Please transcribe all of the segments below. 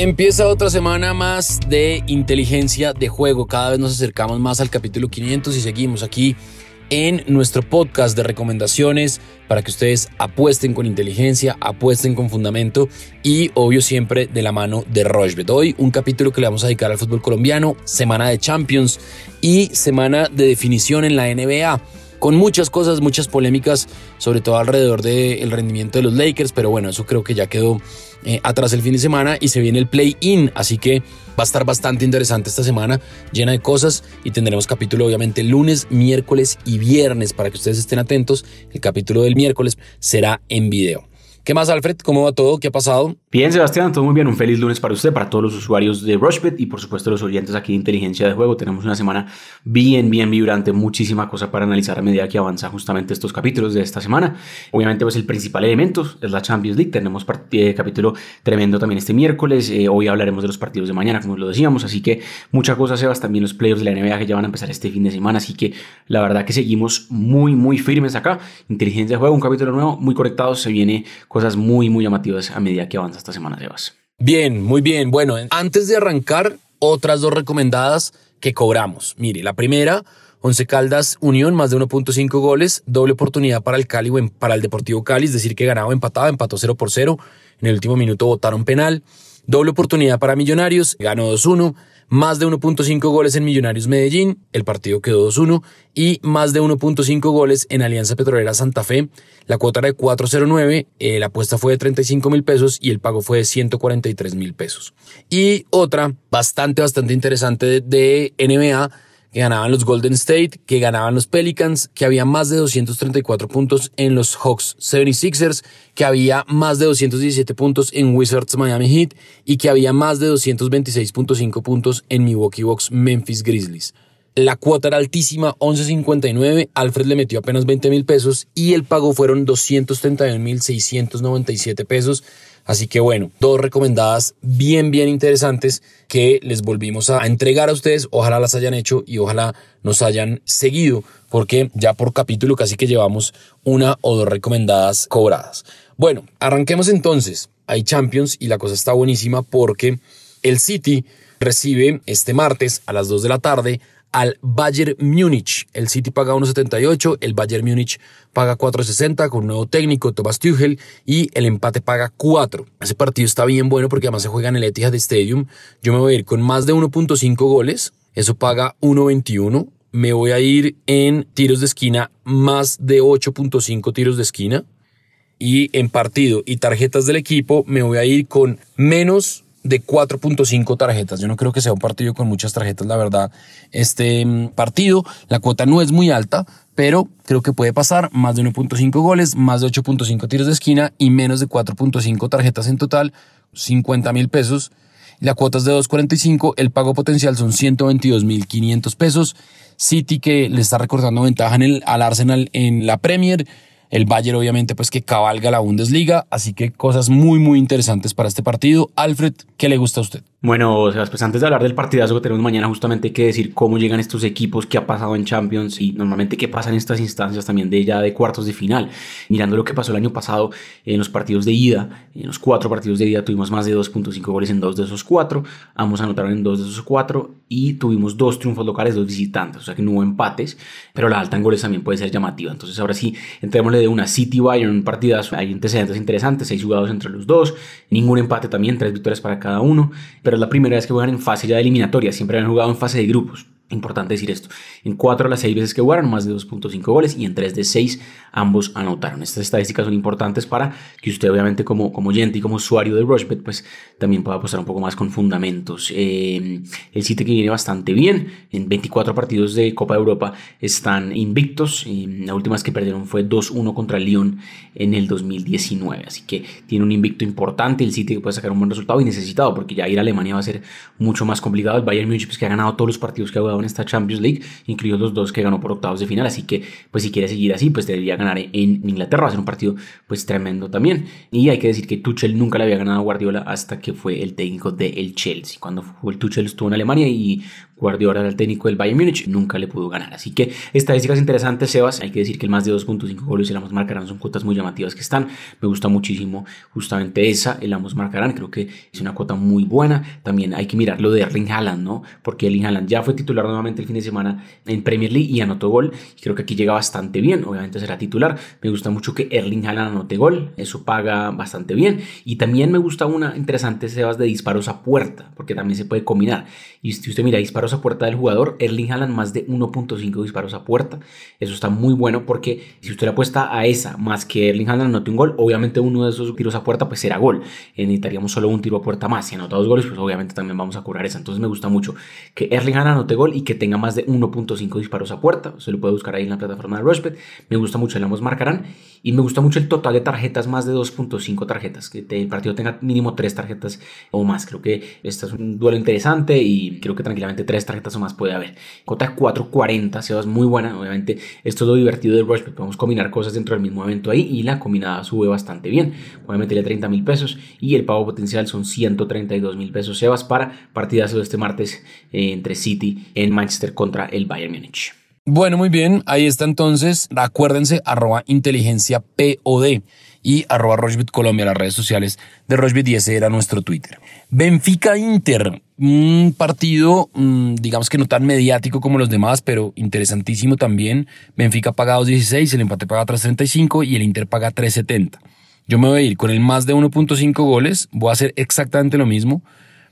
Empieza otra semana más de inteligencia de juego. Cada vez nos acercamos más al capítulo 500 y seguimos aquí en nuestro podcast de recomendaciones para que ustedes apuesten con inteligencia, apuesten con fundamento y obvio siempre de la mano de Rochbet. Hoy un capítulo que le vamos a dedicar al fútbol colombiano, semana de Champions y semana de definición en la NBA con muchas cosas, muchas polémicas, sobre todo alrededor del rendimiento de los Lakers, pero bueno, eso creo que ya quedó eh, atrás el fin de semana y se viene el play-in, así que va a estar bastante interesante esta semana, llena de cosas y tendremos capítulo obviamente lunes, miércoles y viernes para que ustedes estén atentos. El capítulo del miércoles será en video. ¿Qué más, Alfred? ¿Cómo va todo? ¿Qué ha pasado? Bien, Sebastián, todo muy bien. Un feliz lunes para usted, para todos los usuarios de Rushbet y por supuesto los oyentes aquí de Inteligencia de Juego. Tenemos una semana bien, bien vibrante, muchísima cosa para analizar a medida que avanza justamente estos capítulos de esta semana. Obviamente, pues el principal elemento es la Champions League. Tenemos eh, capítulo tremendo también este miércoles. Eh, hoy hablaremos de los partidos de mañana, como lo decíamos. Así que mucha cosa, Sebas. También los playoffs de la NBA que ya van a empezar este fin de semana. Así que la verdad que seguimos muy, muy firmes acá. Inteligencia de Juego, un capítulo nuevo, muy conectado. Se viene cosas muy, muy llamativas a medida que avanza esta semana, Sebas. Bien, muy bien. Bueno, antes de arrancar, otras dos recomendadas que cobramos. Mire, la primera, Once Caldas Unión, más de 1.5 goles, doble oportunidad para el Cali para el Deportivo Cali, es decir, que ganaba empataba, empató 0 por 0. En el último minuto votaron penal. Doble oportunidad para Millonarios, ganó 2-1 más de 1.5 goles en Millonarios Medellín, el partido quedó 2-1, y más de 1.5 goles en Alianza Petrolera Santa Fe. La cuota era de 4.09, eh, la apuesta fue de 35 mil pesos y el pago fue de 143 mil pesos. Y otra bastante, bastante interesante de, de NBA que ganaban los Golden State, que ganaban los Pelicans, que había más de 234 puntos en los Hawks 76ers, que había más de 217 puntos en Wizards Miami Heat y que había más de 226.5 puntos en Milwaukee Bucks Memphis Grizzlies. La cuota era altísima, 11.59, Alfred le metió apenas 20 mil pesos y el pago fueron 231.697 pesos. Así que bueno, dos recomendadas bien, bien interesantes que les volvimos a entregar a ustedes. Ojalá las hayan hecho y ojalá nos hayan seguido, porque ya por capítulo casi que llevamos una o dos recomendadas cobradas. Bueno, arranquemos entonces. Hay Champions y la cosa está buenísima porque el City recibe este martes a las 2 de la tarde al Bayern Múnich. El City paga 1.78, el Bayern Múnich paga 4.60 con un nuevo técnico, Thomas Tuchel, y el empate paga 4. Ese partido está bien bueno porque además se juega en el Etihad Stadium. Yo me voy a ir con más de 1.5 goles, eso paga 1.21. Me voy a ir en tiros de esquina, más de 8.5 tiros de esquina. Y en partido y tarjetas del equipo me voy a ir con menos de 4.5 tarjetas. Yo no creo que sea un partido con muchas tarjetas, la verdad. Este mm, partido, la cuota no es muy alta, pero creo que puede pasar más de 1.5 goles, más de 8.5 tiros de esquina y menos de 4.5 tarjetas en total, 50 mil pesos. La cuota es de 2.45, el pago potencial son 122.500 pesos. City que le está recortando ventaja en el, al Arsenal en la Premier el Bayern obviamente pues que cabalga la Bundesliga, así que cosas muy muy interesantes para este partido. Alfred, ¿qué le gusta a usted? Bueno, pues antes de hablar del partidazo que tenemos mañana, justamente hay que decir cómo llegan estos equipos, qué ha pasado en Champions y normalmente qué pasa en estas instancias también de ya de cuartos de final. Mirando lo que pasó el año pasado en los partidos de ida, en los cuatro partidos de ida tuvimos más de 2.5 goles en dos de esos cuatro, ambos anotaron en dos de esos cuatro y tuvimos dos triunfos locales, dos visitantes, o sea que no hubo empates, pero la alta en goles también puede ser llamativa. Entonces ahora sí, entrémosle de una City Bayern partidazo, hay antecedentes interesantes, seis jugados entre los dos, ningún empate también, tres victorias para cada uno pero es la primera vez que juegan en fase ya de eliminatoria, siempre han jugado en fase de grupos. Importante decir esto. En cuatro de las seis veces que jugaron, más de 2.5 goles y en tres de seis ambos anotaron. Estas estadísticas son importantes para que usted, obviamente, como, como oyente y como usuario de Rushbet, pues también pueda apostar un poco más con fundamentos. Eh, el City que viene bastante bien. En 24 partidos de Copa de Europa están invictos. La última vez que perdieron fue 2-1 contra Lyon en el 2019. Así que tiene un invicto importante. El City que puede sacar un buen resultado y necesitado, porque ya ir a Alemania va a ser mucho más complicado. El Bayern Munich, pues, que ha ganado todos los partidos que ha jugado en esta Champions League, incluidos los dos que ganó por octavos de final, así que pues si quiere seguir así, pues debería ganar en Inglaterra, va a ser un partido pues tremendo también. Y hay que decir que Tuchel nunca le había ganado a Guardiola hasta que fue el técnico del Chelsea, cuando el Tuchel estuvo en Alemania y Guardiola era el técnico del Bayern Múnich, nunca le pudo ganar. Así que estadísticas interesantes, Sebas. Hay que decir que el más de 2.5 goles el Amos marcarán son cuotas muy llamativas que están. Me gusta muchísimo justamente esa, el Amos marcarán. Creo que es una cuota muy buena. También hay que mirar lo de Erling Haaland, ¿no? Porque Erling Haaland ya fue titular nuevamente el fin de semana en Premier League y anotó gol. Y creo que aquí llega bastante bien. Obviamente será titular. Me gusta mucho que Erling Haaland anote gol. Eso paga bastante bien. Y también me gusta una interesante, Sebas, de disparos a puerta, porque también se puede combinar. Y si usted mira disparos a puerta del jugador, Erling Haaland más de 1.5 disparos a puerta. Eso está muy bueno porque si usted apuesta a esa más que Erling Haaland anote un gol, obviamente uno de esos tiros a puerta pues será gol. Eh, necesitaríamos solo un tiro a puerta más. Si anota dos goles, pues obviamente también vamos a curar esa. Entonces me gusta mucho que Erling Haaland anote gol y que tenga más de 1.5 disparos a puerta. Se lo puede buscar ahí en la plataforma de Rushbet. Me gusta mucho el ambos marcarán y me gusta mucho el total de tarjetas, más de 2.5 tarjetas, que el partido tenga mínimo 3 tarjetas o más. Creo que este es un duelo interesante y creo que tranquilamente 3 tarjetas o más puede haber. Cota 4.40, se es muy buena. Obviamente, esto es lo divertido del Rush, podemos combinar cosas dentro del mismo evento ahí y la combinada sube bastante bien. Voy a meterle 30 mil pesos y el pago potencial son 132 mil pesos. Sebas para partidas de este martes eh, entre City en Manchester contra el Bayern Múnich. Bueno, muy bien, ahí está entonces. Acuérdense, arroba inteligencia POD y arroba Rochbit Colombia, las redes sociales de Rochbit y era nuestro Twitter. Benfica Inter, un partido, mm, digamos que no tan mediático como los demás, pero interesantísimo también. Benfica paga 2.16, el empate paga 3.35 y el Inter paga 3.70. Yo me voy a ir con el más de 1.5 goles, voy a hacer exactamente lo mismo.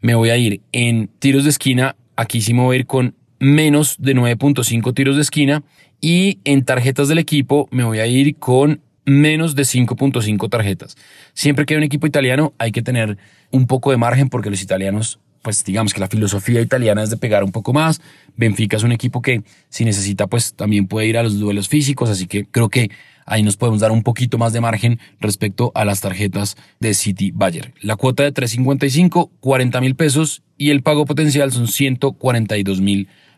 Me voy a ir en tiros de esquina, aquí sí me voy a ir con menos de 9.5 tiros de esquina y en tarjetas del equipo me voy a ir con menos de 5.5 tarjetas. Siempre que hay un equipo italiano hay que tener un poco de margen porque los italianos, pues digamos que la filosofía italiana es de pegar un poco más. Benfica es un equipo que si necesita pues también puede ir a los duelos físicos, así que creo que ahí nos podemos dar un poquito más de margen respecto a las tarjetas de City Bayer. La cuota de 3.55, 40 mil pesos y el pago potencial son 142 mil pesos.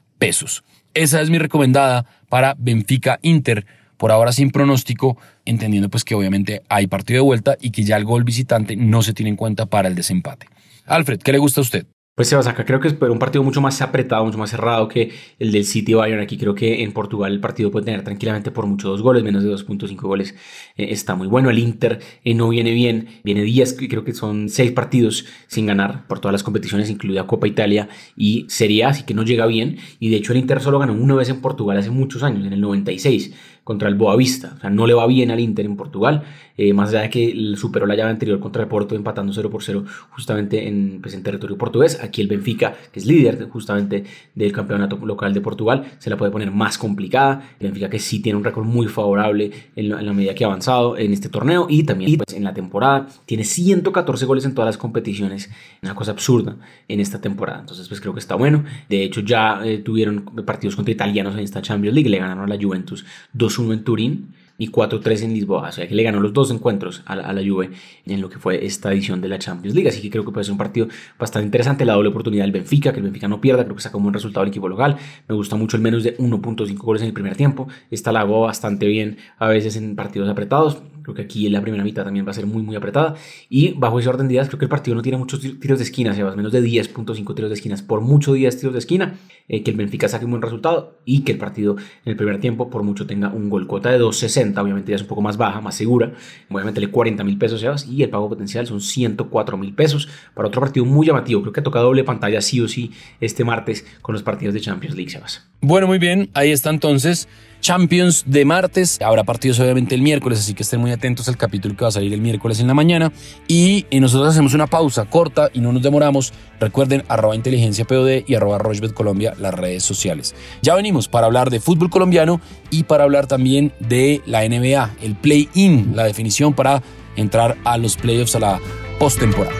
Esa es mi recomendada para Benfica Inter. Por ahora sin pronóstico, entendiendo pues que obviamente hay partido de vuelta y que ya el gol visitante no se tiene en cuenta para el desempate. Alfred, ¿qué le gusta a usted? Pues Sebas, acá creo que es un partido mucho más apretado, mucho más cerrado que el del City Bayern. Aquí creo que en Portugal el partido puede tener tranquilamente por mucho dos goles, menos de 2.5 goles. Eh, está muy bueno. El Inter eh, no viene bien, viene días, creo que son seis partidos sin ganar por todas las competiciones, incluida Copa Italia y Serie A, así que no llega bien. Y de hecho el Inter solo ganó una vez en Portugal hace muchos años, en el 96 contra el Boavista. O sea, no le va bien al Inter en Portugal, eh, más allá de que superó la llave anterior contra el Porto empatando 0 por 0 justamente en, pues, en territorio portugués. Aquí el Benfica, que es líder justamente del campeonato local de Portugal, se la puede poner más complicada. El Benfica que sí tiene un récord muy favorable en la, medida que ha avanzado en este torneo y también pues, en la temporada. Tiene 114 goles en todas las competiciones, una cosa absurda en esta temporada. Entonces pues creo que está bueno. De hecho ya eh, tuvieron partidos contra italianos en esta Champions League, le ganaron a la Juventus 2 2-1 en Turín y 4-3 en Lisboa. O sea que le ganó los dos encuentros a la, Juve en lo que fue esta edición de la Champions League. Así que creo que puede ser un partido bastante interesante. La doble oportunidad del Benfica, que el Benfica no pierda. Creo que saca un buen resultado el equipo local. Me gusta mucho el menos de 1.5 goles en el primer tiempo. Esta la hago bastante bien a veces en partidos apretados. Creo que aquí en la primera mitad también va a ser muy, muy apretada. Y bajo ese orden de ideas, creo que el partido no tiene muchos tiros de esquina, sea, menos de 10.5 tiros de esquinas. Por mucho 10 tiros de esquina, eh, que el Benfica saque un buen resultado y que el partido en el primer tiempo, por mucho, tenga un gol. Cuota de 2.60, obviamente ya es un poco más baja, más segura. Voy a meterle 40 mil pesos, Sebas, y el pago potencial son 104 mil pesos para otro partido muy llamativo. Creo que toca doble pantalla sí o sí este martes con los partidos de Champions League, Sebas. Bueno, muy bien, ahí está entonces. Champions de martes. Habrá partidos obviamente el miércoles, así que estén muy atentos al capítulo que va a salir el miércoles en la mañana. Y, nosotros hacemos una pausa corta y no nos demoramos. Recuerden arroba inteligencia POD y arroba Rochbet Colombia, las redes sociales. Ya venimos para hablar de fútbol colombiano y para hablar también de la NBA, el play-in, la definición para entrar a los playoffs a la postemporada.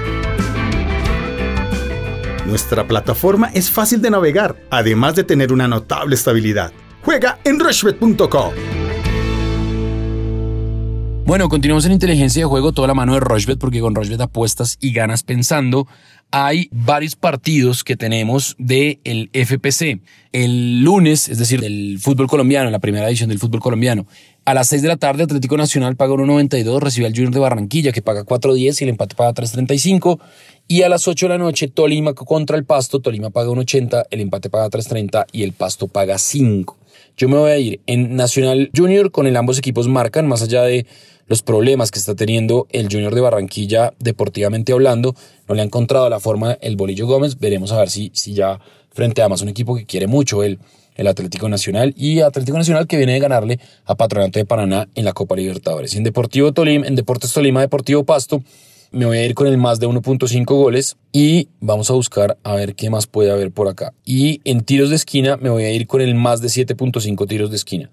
Nuestra plataforma es fácil de navegar, además de tener una notable estabilidad. Juega en rushbet.com. Bueno, continuamos en inteligencia de juego, toda la mano de Rushbet, porque con Rushbet apuestas y ganas pensando. Hay varios partidos que tenemos del el FPC. El lunes, es decir, del fútbol colombiano, la primera edición del fútbol colombiano. A las 6 de la tarde, Atlético Nacional paga 1.92, recibe al Junior de Barranquilla, que paga 4.10 y el empate paga 3.35. Y a las 8 de la noche, Tolima contra el Pasto. Tolima paga 1.80, el empate paga 3.30 y el Pasto paga 5. Yo me voy a ir en Nacional Junior con el ambos equipos marcan, más allá de los problemas que está teniendo el Junior de Barranquilla deportivamente hablando. No le ha encontrado la forma el Bolillo Gómez. Veremos a ver si, si ya frente a más un equipo que quiere mucho el, el Atlético Nacional y Atlético Nacional que viene de ganarle a Patronato de Paraná en la Copa Libertadores. En Deportivo Tolima, en Deportes Tolima, Deportivo Pasto, me voy a ir con el más de 1.5 goles y vamos a buscar a ver qué más puede haber por acá. Y en tiros de esquina me voy a ir con el más de 7.5 tiros de esquina.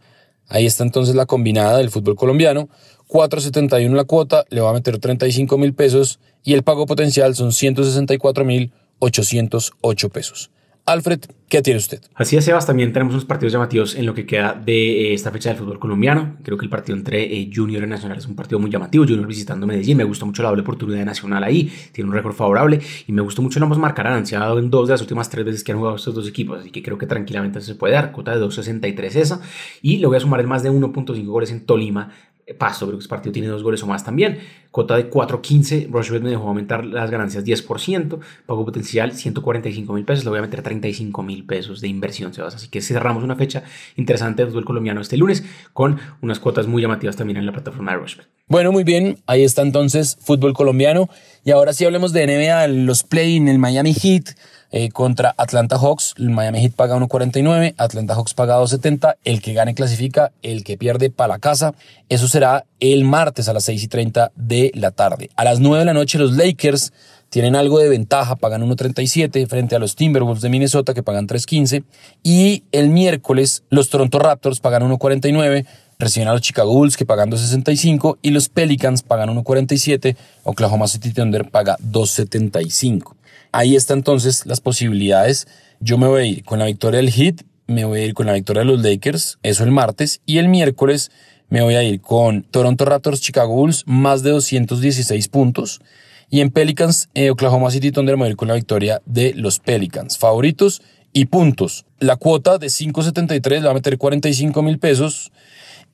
Ahí está entonces la combinada del fútbol colombiano. 4.71 la cuota, le va a meter 35 mil pesos y el pago potencial son 164 mil 808 pesos. Alfred, ¿qué tiene usted? Así es, Sebas. También tenemos unos partidos llamativos en lo que queda de eh, esta fecha del fútbol colombiano. Creo que el partido entre eh, Junior y Nacional es un partido muy llamativo. Junior visitando Medellín. Me gusta mucho la doble oportunidad de Nacional ahí. Tiene un récord favorable. Y me gustó mucho el ambos marcarán. Se ha dado en dos de las últimas tres veces que han jugado estos dos equipos. Así que creo que tranquilamente se puede dar. Cuota de 2.63 esa. Y le voy a sumar el más de 1.5 goles en Tolima Pasto, creo que ese partido tiene dos goles o más también. Cuota de 4.15, Rushbet me dejó aumentar las ganancias 10%, pago potencial 145 mil pesos, le voy a meter 35 mil pesos de inversión, Sebas. Así que cerramos una fecha interesante del fútbol colombiano este lunes con unas cuotas muy llamativas también en la plataforma de Rushbet. Bueno, muy bien, ahí está entonces fútbol colombiano. Y ahora sí hablemos de NBA, los play en el Miami Heat. Eh, contra Atlanta Hawks. El Miami Heat paga 1.49, Atlanta Hawks paga 2.70. El que gane clasifica, el que pierde para la casa. Eso será el martes a las 6 y 30 de la tarde. A las 9 de la noche los Lakers tienen algo de ventaja, pagan 1.37 frente a los Timberwolves de Minnesota que pagan 3.15. Y el miércoles los Toronto Raptors pagan 1.49 reciben a los Chicago Bulls que pagan 2.65 y los Pelicans pagan 1.47, Oklahoma City Thunder paga 2.75. Ahí está entonces las posibilidades. Yo me voy a ir con la victoria del Heat, me voy a ir con la victoria de los Lakers, eso el martes, y el miércoles me voy a ir con Toronto Raptors, Chicago Bulls, más de 216 puntos. Y en Pelicans, eh, Oklahoma City Thunder me voy a ir con la victoria de los Pelicans. Favoritos y puntos. La cuota de 5.73 le va a meter 45 mil pesos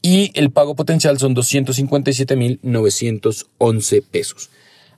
y el pago potencial son 257 mil 911 pesos.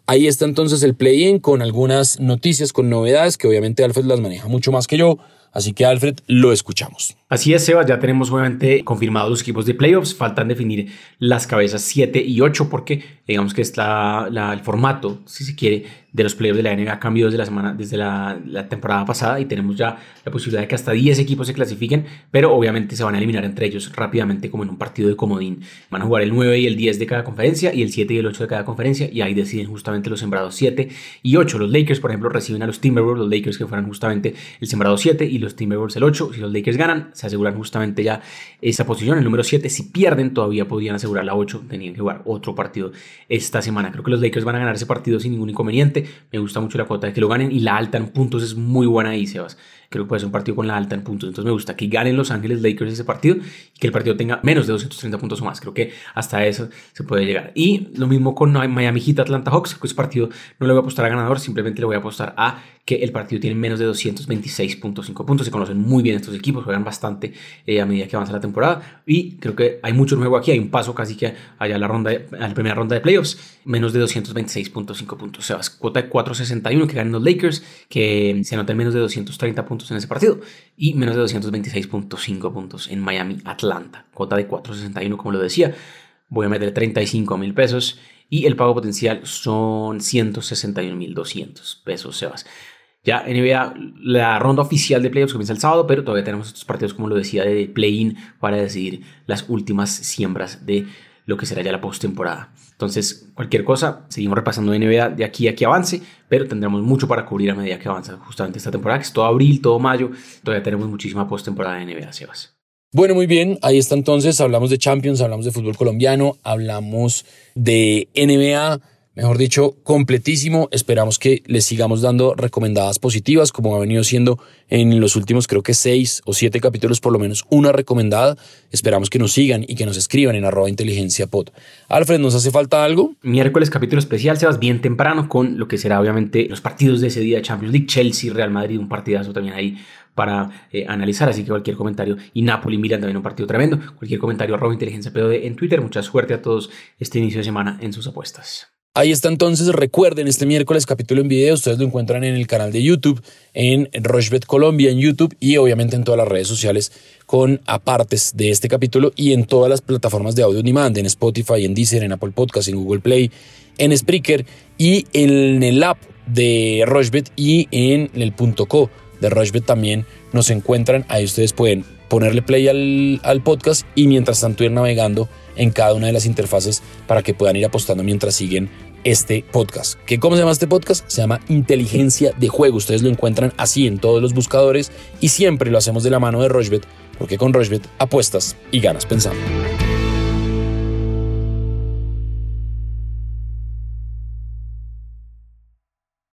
Ahí está entonces el play-in con algunas noticias, con novedades que obviamente Alfred las maneja mucho más que yo. Así que Alfred, lo escuchamos. Así es, Seba, ya tenemos obviamente confirmados los equipos de playoffs, faltan definir las cabezas 7 y 8 porque digamos que está el formato, si se quiere, de los playoffs de la NBA cambió desde la semana, desde la, temporada pasada y tenemos ya la posibilidad de que hasta 10 equipos se clasifiquen, pero obviamente se van a eliminar entre ellos rápidamente como en un partido de comodín. Van a jugar el 9 y el 10 de cada conferencia y el 7 y el 8 de cada conferencia y ahí deciden justamente los sembrados 7 y 8. Los Lakers, por ejemplo, reciben a los Timberwolves, los Lakers que fueran justamente el sembrado 7 y los Timberwolves el 8. Si los Lakers ganan, se aseguran justamente ya esa posición, el número 7. Si pierden, todavía podrían asegurar la 8. Tenían que jugar otro partido esta semana. Creo que los Lakers van a ganar ese partido sin ningún inconveniente. Me gusta mucho la cuota de que lo ganen y la alta en puntos es muy buena ahí, Sebas. Creo que puede ser un partido con la alta en puntos. Entonces me gusta que ganen Los Ángeles Lakers ese partido y que el partido tenga menos de 230 puntos o más. Creo que hasta eso se puede llegar. Y lo mismo con Miami Heat Atlanta Hawks. Que ese partido no le voy a apostar a ganador, simplemente le voy a apostar a que el partido tiene menos de 226.5 puntos. Se conocen muy bien estos equipos, juegan bastante eh, a medida que avanza la temporada. Y creo que hay mucho nuevo aquí. Hay un paso casi que allá a la, ronda a la primera ronda de playoffs. Menos de 226.5 puntos. O sea, cuota de 4.61 que ganen los Lakers, que se anoten menos de 230 puntos en ese partido y menos de 226.5 puntos en Miami, Atlanta. Cuota de 4.61, como lo decía. Voy a meter 35 mil pesos y el pago potencial son 161.200 pesos, Sebas. Ya NBA, la ronda oficial de playoffs comienza el sábado, pero todavía tenemos estos partidos, como lo decía, de play-in para decidir las últimas siembras de lo que será ya la postemporada. Entonces, cualquier cosa, seguimos repasando NBA de aquí a que avance, pero tendremos mucho para cubrir a medida que avanza justamente esta temporada, que es todo abril, todo mayo, todavía tenemos muchísima postemporada de NBA, Sebas. Bueno, muy bien, ahí está entonces, hablamos de Champions, hablamos de fútbol colombiano, hablamos de NBA, mejor dicho, completísimo. Esperamos que les sigamos dando recomendadas positivas, como ha venido siendo en los últimos, creo que seis o siete capítulos, por lo menos una recomendada. Esperamos que nos sigan y que nos escriban en arroba inteligencia pod. Alfred, ¿nos hace falta algo? Miércoles, capítulo especial, Sebas, bien temprano, con lo que será obviamente los partidos de ese día de Champions League, Chelsea, Real Madrid, un partidazo también ahí para eh, analizar, así que cualquier comentario, y Napoli, miran también un partido tremendo, cualquier comentario arroba inteligencia pod en Twitter, mucha suerte a todos este inicio de semana en sus apuestas. Ahí está entonces, recuerden, este miércoles capítulo en video, ustedes lo encuentran en el canal de YouTube, en Rochebet Colombia en YouTube y obviamente en todas las redes sociales con apartes de este capítulo y en todas las plataformas de audio on demand, en Spotify, en Deezer, en Apple Podcast, en Google Play, en Spreaker y en el app de Rochebet y en el punto .co de Rochebet también nos encuentran. Ahí ustedes pueden ponerle play al, al, podcast y mientras tanto ir navegando en cada una de las interfaces para que puedan ir apostando mientras siguen este podcast. ¿Qué, ¿Cómo se llama este podcast? Se llama Inteligencia de Juego. Ustedes lo encuentran así en todos los buscadores y siempre lo hacemos de la mano de Rochebet porque con Rochebet apuestas y ganas pensando.